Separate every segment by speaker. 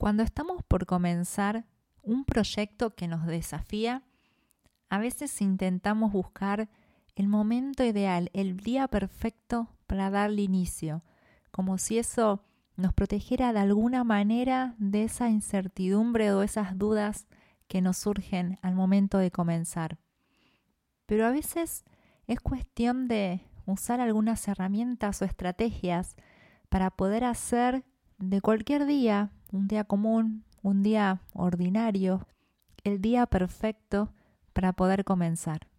Speaker 1: Cuando estamos por comenzar un proyecto que nos desafía, a veces intentamos buscar el momento ideal, el día perfecto para darle inicio, como si eso nos protegiera de alguna manera de esa incertidumbre o esas dudas que nos surgen al momento de comenzar. Pero a veces es cuestión de usar algunas herramientas o estrategias para poder hacer de cualquier día un día común, un día ordinario, el día perfecto para poder comenzar.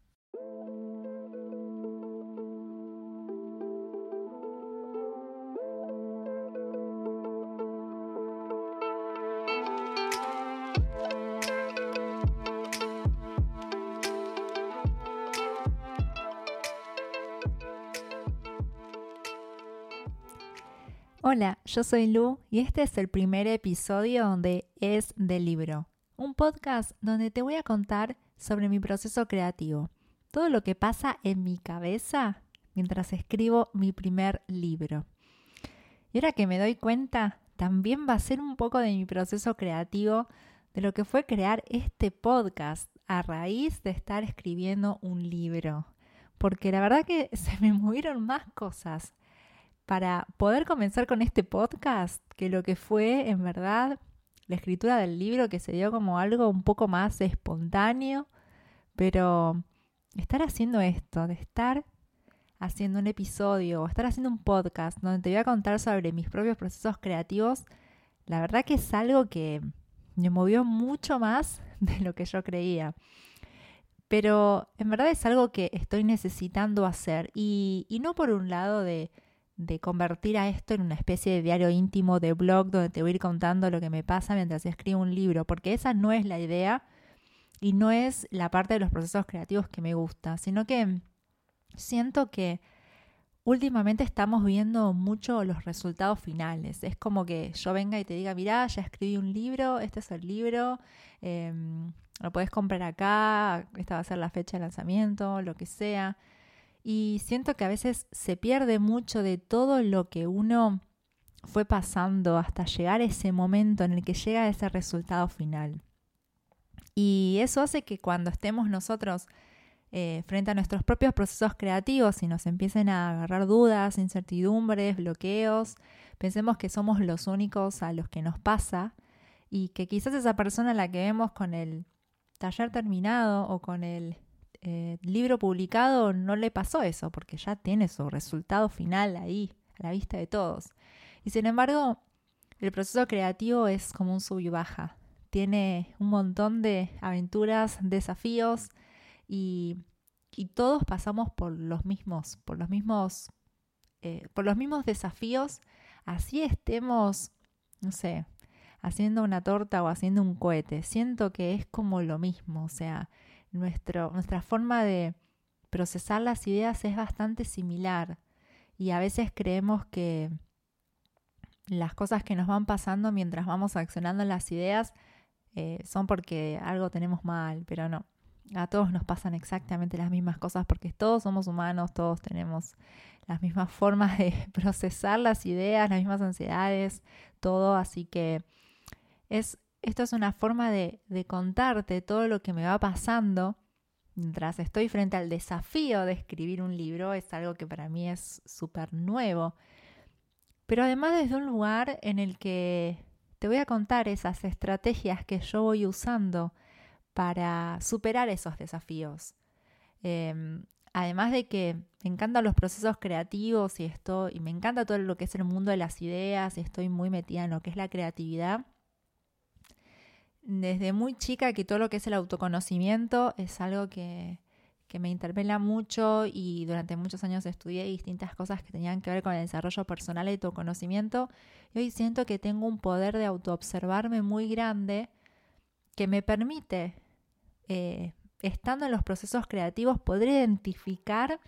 Speaker 1: Hola, yo soy Lu y este es el primer episodio donde es del libro, un podcast donde te voy a contar sobre mi proceso creativo, todo lo que pasa en mi cabeza mientras escribo mi primer libro. Y ahora que me doy cuenta, también va a ser un poco de mi proceso creativo de lo que fue crear este podcast a raíz de estar escribiendo un libro. Porque la verdad que se me movieron más cosas para poder comenzar con este podcast que lo que fue en verdad la escritura del libro que se dio como algo un poco más espontáneo, pero estar haciendo esto, de estar haciendo un episodio o estar haciendo un podcast donde te voy a contar sobre mis propios procesos creativos, la verdad que es algo que me movió mucho más de lo que yo creía. Pero en verdad es algo que estoy necesitando hacer y, y no por un lado de de convertir a esto en una especie de diario íntimo de blog donde te voy a ir contando lo que me pasa mientras escribo un libro, porque esa no es la idea y no es la parte de los procesos creativos que me gusta, sino que siento que últimamente estamos viendo mucho los resultados finales. Es como que yo venga y te diga, mira, ya escribí un libro, este es el libro, em, lo puedes comprar acá, esta va a ser la fecha de lanzamiento, lo que sea. Y siento que a veces se pierde mucho de todo lo que uno fue pasando hasta llegar a ese momento en el que llega ese resultado final. Y eso hace que cuando estemos nosotros eh, frente a nuestros propios procesos creativos y nos empiecen a agarrar dudas, incertidumbres, bloqueos, pensemos que somos los únicos a los que nos pasa y que quizás esa persona a la que vemos con el taller terminado o con el eh, libro publicado no le pasó eso, porque ya tiene su resultado final ahí, a la vista de todos. Y sin embargo, el proceso creativo es como un sub y baja. Tiene un montón de aventuras, desafíos y, todos pasamos por los mismos, por los mismos, eh, por los mismos desafíos. Así estemos, no sé, haciendo una torta o haciendo un cohete. Siento que es como lo mismo, o sea, nuestro, nuestra forma de procesar las ideas es bastante similar y a veces creemos que las cosas que nos van pasando mientras vamos accionando las ideas eh, son porque algo tenemos mal, pero no. A todos nos pasan exactamente las mismas cosas porque todos somos humanos, todos tenemos las mismas formas de procesar las ideas, las mismas ansiedades, todo, así que es esto es una forma de, contarte todo lo que me va pasando mientras estoy frente al desafío de escribir un libro. Es algo que para mí es súper nuevo. Pero además desde un lugar en el que te voy a contar esas estrategias que yo voy usando para superar esos desafíos. Em, además de que me encantan los procesos creativos y esto, y me encanta todo lo que es el mundo de las ideas, y estoy muy metida en lo que es la creatividad desde muy chica que todo lo que es el autoconocimiento es algo que, me interpela mucho y durante muchos años estudié distintas cosas que tenían que ver con el desarrollo personal y autoconocimiento y hoy siento que tengo un poder de autoobservarme muy grande que me permite, eh, estando en los procesos creativos, poder identificar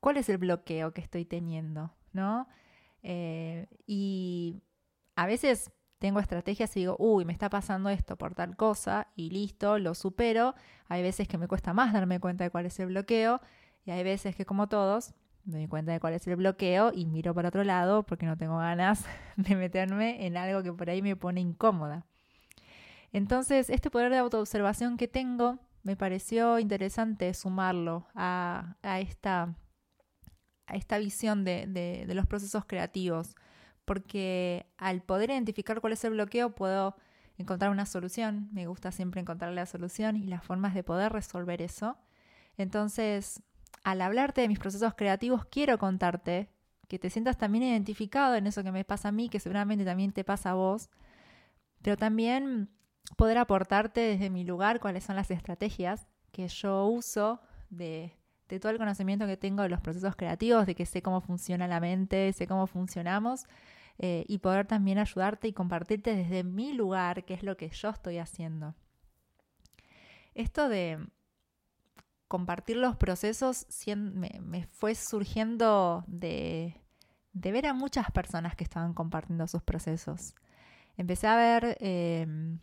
Speaker 1: cuál es el bloqueo que estoy teniendo, ¿no? Eh, y a veces tengo estrategias y digo, uy, me está pasando esto por tal cosa y listo, lo supero. Hay veces que me cuesta más darme cuenta de cuál es el bloqueo y hay veces que como todos me doy cuenta de cuál es el bloqueo y miro para otro lado porque no tengo ganas de meterme en algo que por ahí me pone incómoda. Entonces, este poder de autoobservación que tengo me pareció interesante sumarlo a, esta, a esta visión de, de los procesos creativos, porque al poder identificar cuál es el bloqueo puedo encontrar una solución. Me gusta siempre encontrar la solución y las formas de poder resolver eso. Entonces, al hablarte de mis procesos creativos, quiero contarte que te sientas también identificado en eso que me pasa a mí, que seguramente también te pasa a vos, pero también poder aportarte desde mi lugar cuáles son las estrategias que yo uso de, todo el conocimiento que tengo de los procesos creativos, de que sé cómo funciona la mente, sé cómo funcionamos, eh, y poder también ayudarte y compartirte desde mi lugar qué es lo que yo estoy haciendo. Esto de, compartir los procesos me, fue surgiendo de, ver a muchas personas que estaban compartiendo sus procesos. Empecé a ver em,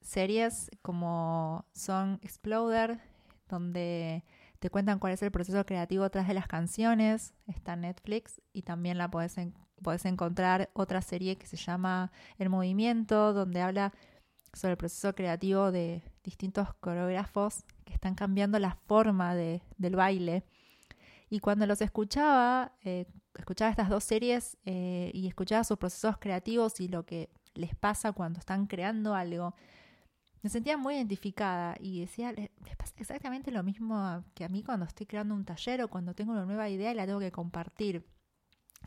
Speaker 1: series como Song Exploder, donde te cuentan cuál es el proceso creativo tras de las canciones. Está en Netflix y también la puedes, puedes encontrar otra serie que se llama El Movimiento, donde habla sobre el proceso creativo de distintos coreógrafos que están cambiando la forma de, del baile. Y cuando los escuchaba, eh, escuchaba estas dos series eh, y escuchaba sus procesos creativos y lo que les pasa cuando están creando algo, me sentía muy identificada y decía, exactamente lo mismo que a mí cuando estoy creando un taller o cuando tengo una nueva idea y la tengo que compartir.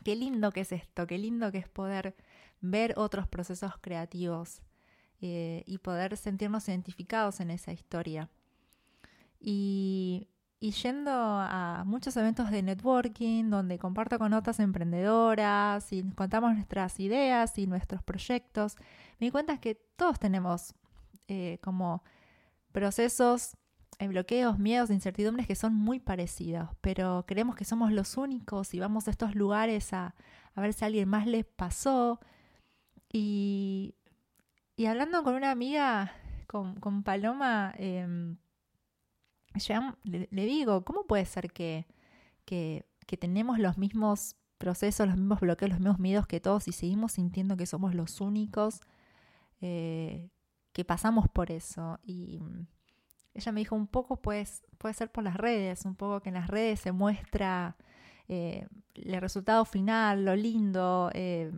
Speaker 1: Qué lindo que es esto, qué lindo que es poder ver otros procesos creativos eh, y poder sentirnos identificados en esa historia. Y, yendo a muchos eventos de networking donde comparto con otras emprendedoras y contamos nuestras ideas y nuestros proyectos, me di cuenta que todos tenemos eh, como procesos, eh, bloqueos, miedos, incertidumbres que son muy parecidos, pero creemos que somos los únicos y vamos a estos lugares a, ver si a alguien más les pasó. Y, y hablando con una amiga, con, Paloma, eh, le, digo, ¿cómo puede ser que, que, tenemos los mismos procesos, los mismos bloqueos, los mismos miedos que todos y seguimos sintiendo que somos los únicos eh, que pasamos por eso? Y mm, ella me dijo un poco, pues, puede ser por las redes, un poco que en las redes se muestra eh, el resultado final, lo lindo, eh,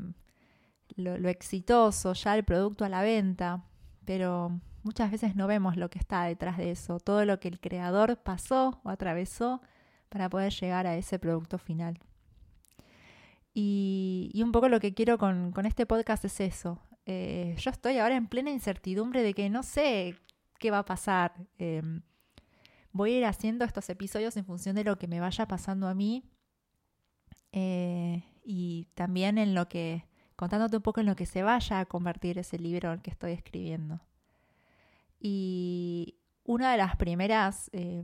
Speaker 1: lo, lo exitoso, ya el producto a la venta, pero muchas veces no vemos lo que está detrás de eso, todo lo que el creador pasó o atravesó para poder llegar a ese producto final. Y, un poco lo que quiero con, este podcast es eso. Eh, yo estoy ahora en plena incertidumbre de que no sé qué va a pasar. Em, voy a ir haciendo estos episodios en función de lo que me vaya pasando a mí eh, y también en lo que, contándote un poco en lo que se vaya a convertir ese libro en el que estoy escribiendo. Y una de las primeras eh,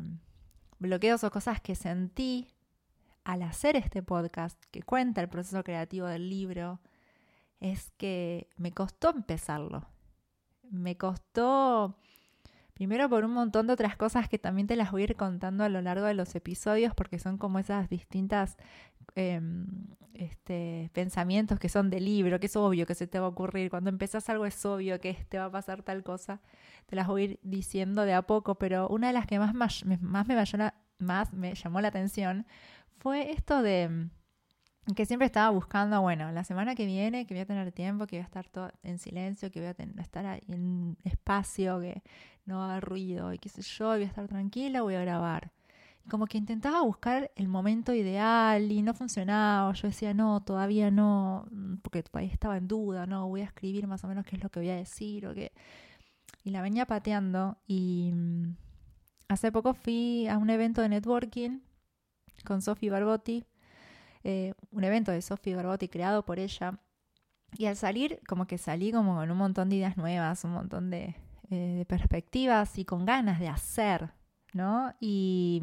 Speaker 1: bloqueos o cosas que sentí al hacer este podcast que cuenta el proceso creativo del libro es que me costó empezarlo. Me costó, primero por un montón de otras cosas que también te las voy a ir contando a lo largo de los episodios porque son como esas distintas Em, este, pensamientos que son de libro, que es obvio que se te va a ocurrir. Cuando empezás algo es obvio que te va a pasar tal cosa. Te las voy a ir diciendo de a poco, pero una de las que más, más, me, más me llamó la atención fue esto de que siempre estaba buscando, bueno, la semana que viene, que voy a tener tiempo, que voy a estar todo en silencio, que voy a estar ahí en espacio, que no va a haber ruido y qué sé yo, voy a estar tranquila, voy a grabar como que intentaba buscar el momento ideal y no funcionaba. Yo decía, no, todavía no, mm, porque ahí estaba en duda, no, voy a escribir más o menos qué es lo que voy a decir o qué. Y la venía pateando y mm, hace poco fui a un evento de networking con Sophie Barbotti, eh, un evento de Sophie Barbotti creado por ella. Y al salir, como que salí como con un montón de ideas nuevas, un montón de, eh, perspectivas y con ganas de hacer, ¿no? Y,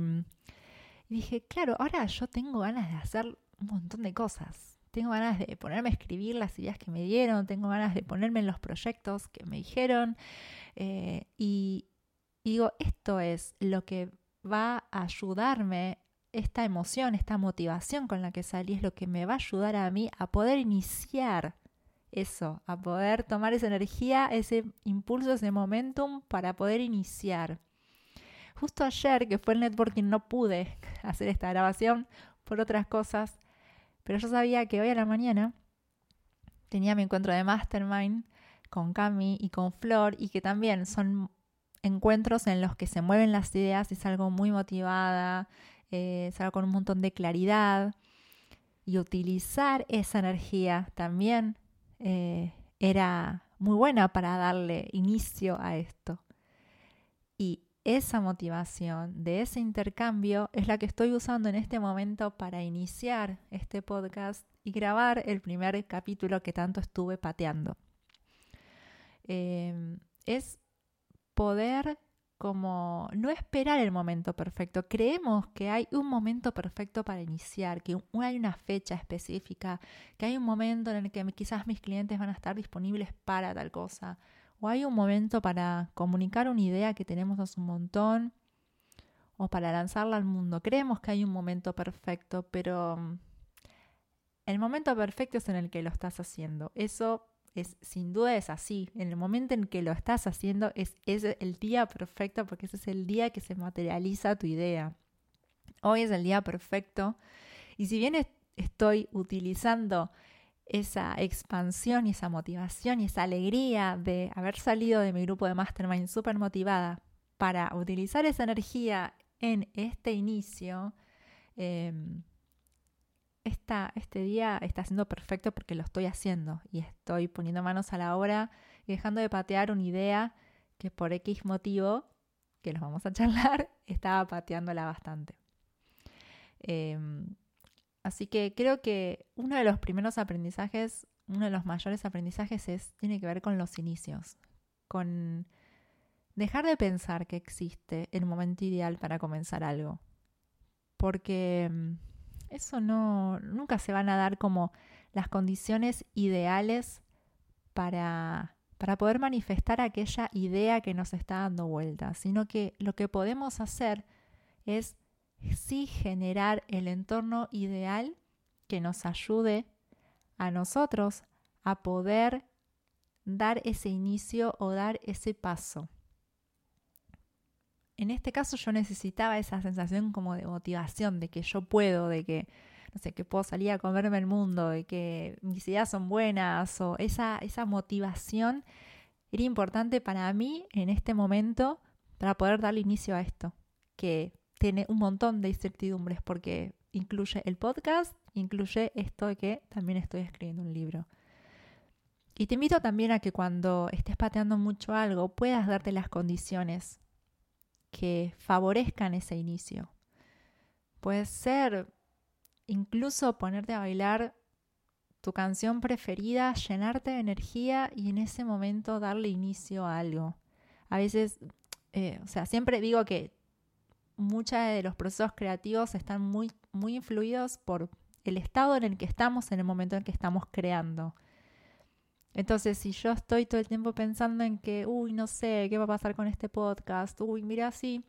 Speaker 1: dije, claro, ahora yo tengo ganas de hacer un montón de cosas. Tengo ganas de ponerme a escribir las ideas que me dieron, tengo ganas de ponerme en los proyectos que me dijeron. Eh, y, digo, esto es lo que va a ayudarme esta emoción, esta motivación con la que salí es lo que me va a ayudar a mí a poder iniciar eso, a poder tomar esa energía, ese impulso, ese momentum para poder iniciar. Justo ayer, que fue el networking, no pude hacer esta grabación por otras cosas, pero yo sabía que hoy a la mañana tenía mi encuentro de mastermind con Cami y con Flor y que también son encuentros en los que se mueven las ideas y salgo muy motivada, eh, con un montón de claridad y utilizar esa energía también eh, era muy buena para darle inicio a esto. Y esa motivación de ese intercambio es la que estoy usando en este momento para iniciar este podcast y grabar el primer capítulo que tanto estuve pateando. Eh, es poder como no esperar el momento perfecto. Creemos que hay un momento perfecto para iniciar, que hay una fecha específica, que hay un momento en el que quizás mis clientes van a estar disponibles para tal cosa, o hay un momento para comunicar una idea que tenemos hace un montón, o para lanzarla al mundo. Creemos que hay un momento perfecto, pero mm, el momento perfecto es en el que lo estás haciendo. Eso sin duda es así. En el momento en que lo estás haciendo es, es el día perfecto porque ese es el día que se materializa tu idea. Hoy es el día perfecto y si bien estoy utilizando esa expansión y esa motivación y esa alegría de haber salido de mi grupo de mastermind súper motivada para utilizar esa energía en este inicio, eh, este día está siendo perfecto porque lo estoy haciendo y estoy poniendo manos a la obra y dejando de patear una idea que por X motivo, que los vamos a charlar, estaba pateándola bastante. Em, así que creo que uno de los primeros aprendizajes, uno de los mayores aprendizajes es, tiene que ver con los inicios, con dejar de pensar que existe el momento ideal para comenzar algo. Porque em, eso no, nunca se van a dar como las condiciones ideales para, para poder manifestar aquella idea que nos está dando vuelta, sino que lo que podemos hacer es sí generar el entorno ideal que nos ayude a nosotros a poder dar ese inicio o dar ese paso en este caso yo necesitaba esa sensación como de motivación, de que yo puedo, de que, no sé, que puedo salir a comerme el mundo, de que mis ideas son buenas, o esa, esa motivación era importante para mí en este momento para poder darle inicio a esto, que tiene un montón de incertidumbres porque incluye el podcast, incluye esto de que también estoy escribiendo un libro. Y te invito también a que cuando estés pateando mucho algo puedas darte las condiciones que favorezcan ese inicio. Puede ser incluso ponerte a bailar tu canción preferida, llenarte de energía y en ese momento darle inicio a algo. A veces, eh, o sea, siempre digo que muchos de los procesos creativos están muy, muy influidos por el estado en el que estamos en el momento en que estamos creando. Entonces, si yo estoy todo el tiempo pensando en que, uy, no sé, ¿qué va a pasar con este podcast? Uy, mira, sí,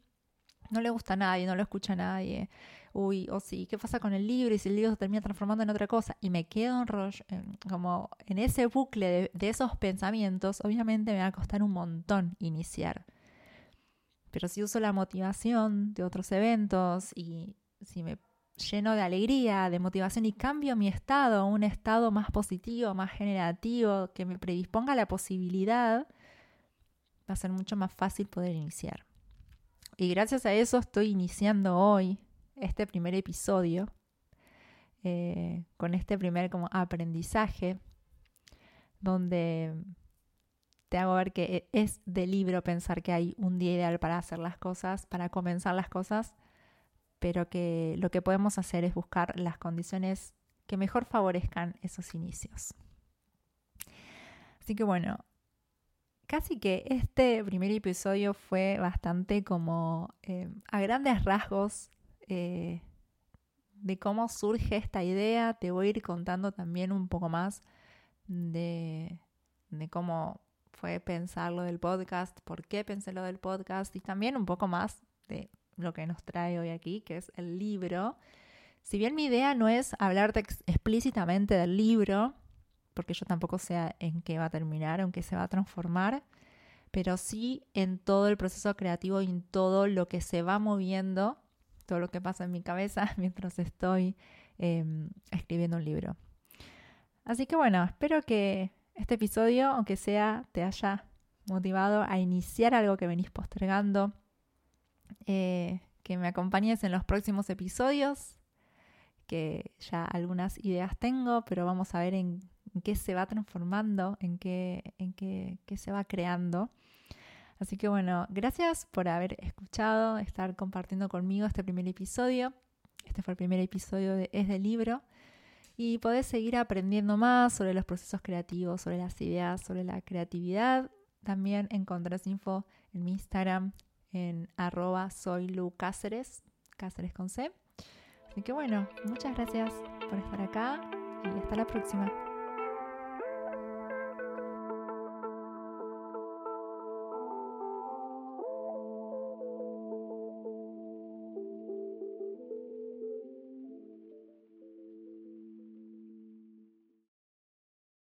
Speaker 1: no le gusta a nadie, no lo escucha a nadie. Uy, o sí, ¿qué pasa con el libro? Y si el libro se termina transformando en otra cosa. Y me quedo en como en ese bucle de, de esos pensamientos, obviamente me va a costar un montón iniciar. Pero si uso la motivación de otros eventos y si me lleno de alegría, de motivación y cambio mi estado un estado más positivo, más generativo, que me predisponga la posibilidad, va a ser mucho más fácil poder iniciar. Y gracias a eso estoy iniciando hoy este primer episodio eh, con este primer como aprendizaje donde te hago ver que es de libro pensar que hay un día ideal para hacer las cosas, para comenzar las cosas pero que lo que podemos hacer es buscar las condiciones que mejor favorezcan esos inicios. Así que bueno, casi que este primer episodio fue bastante como eh, a grandes rasgos eh, de cómo surge esta idea. Te voy a ir contando también un poco más de, de cómo fue pensar lo del podcast, por qué pensé lo del podcast y también un poco más de lo que nos trae hoy aquí, que es el libro. Si bien mi idea no es hablarte explícitamente del libro, porque yo tampoco sé en qué va a terminar, en qué se va a transformar, pero sí en todo el proceso creativo y en todo lo que se va moviendo, todo lo que pasa en mi cabeza mientras estoy em, escribiendo un libro. Así que bueno, espero que este episodio, aunque sea, te haya motivado a iniciar algo que venís postergando, eh, que me acompañes en los próximos episodios, que ya algunas ideas tengo, pero vamos a ver en, qué se va transformando, en qué, en qué, se va creando. Así que bueno, gracias por haber escuchado, estar compartiendo conmigo este primer episodio. Este fue el primer episodio de Es del libro. Y podés seguir aprendiendo más sobre los procesos creativos, sobre las ideas, sobre la creatividad. También encontrás info en mi Instagram en arroba soy Lu Cáceres, Cáceres con C. Así que bueno, muchas gracias por estar acá y hasta la próxima.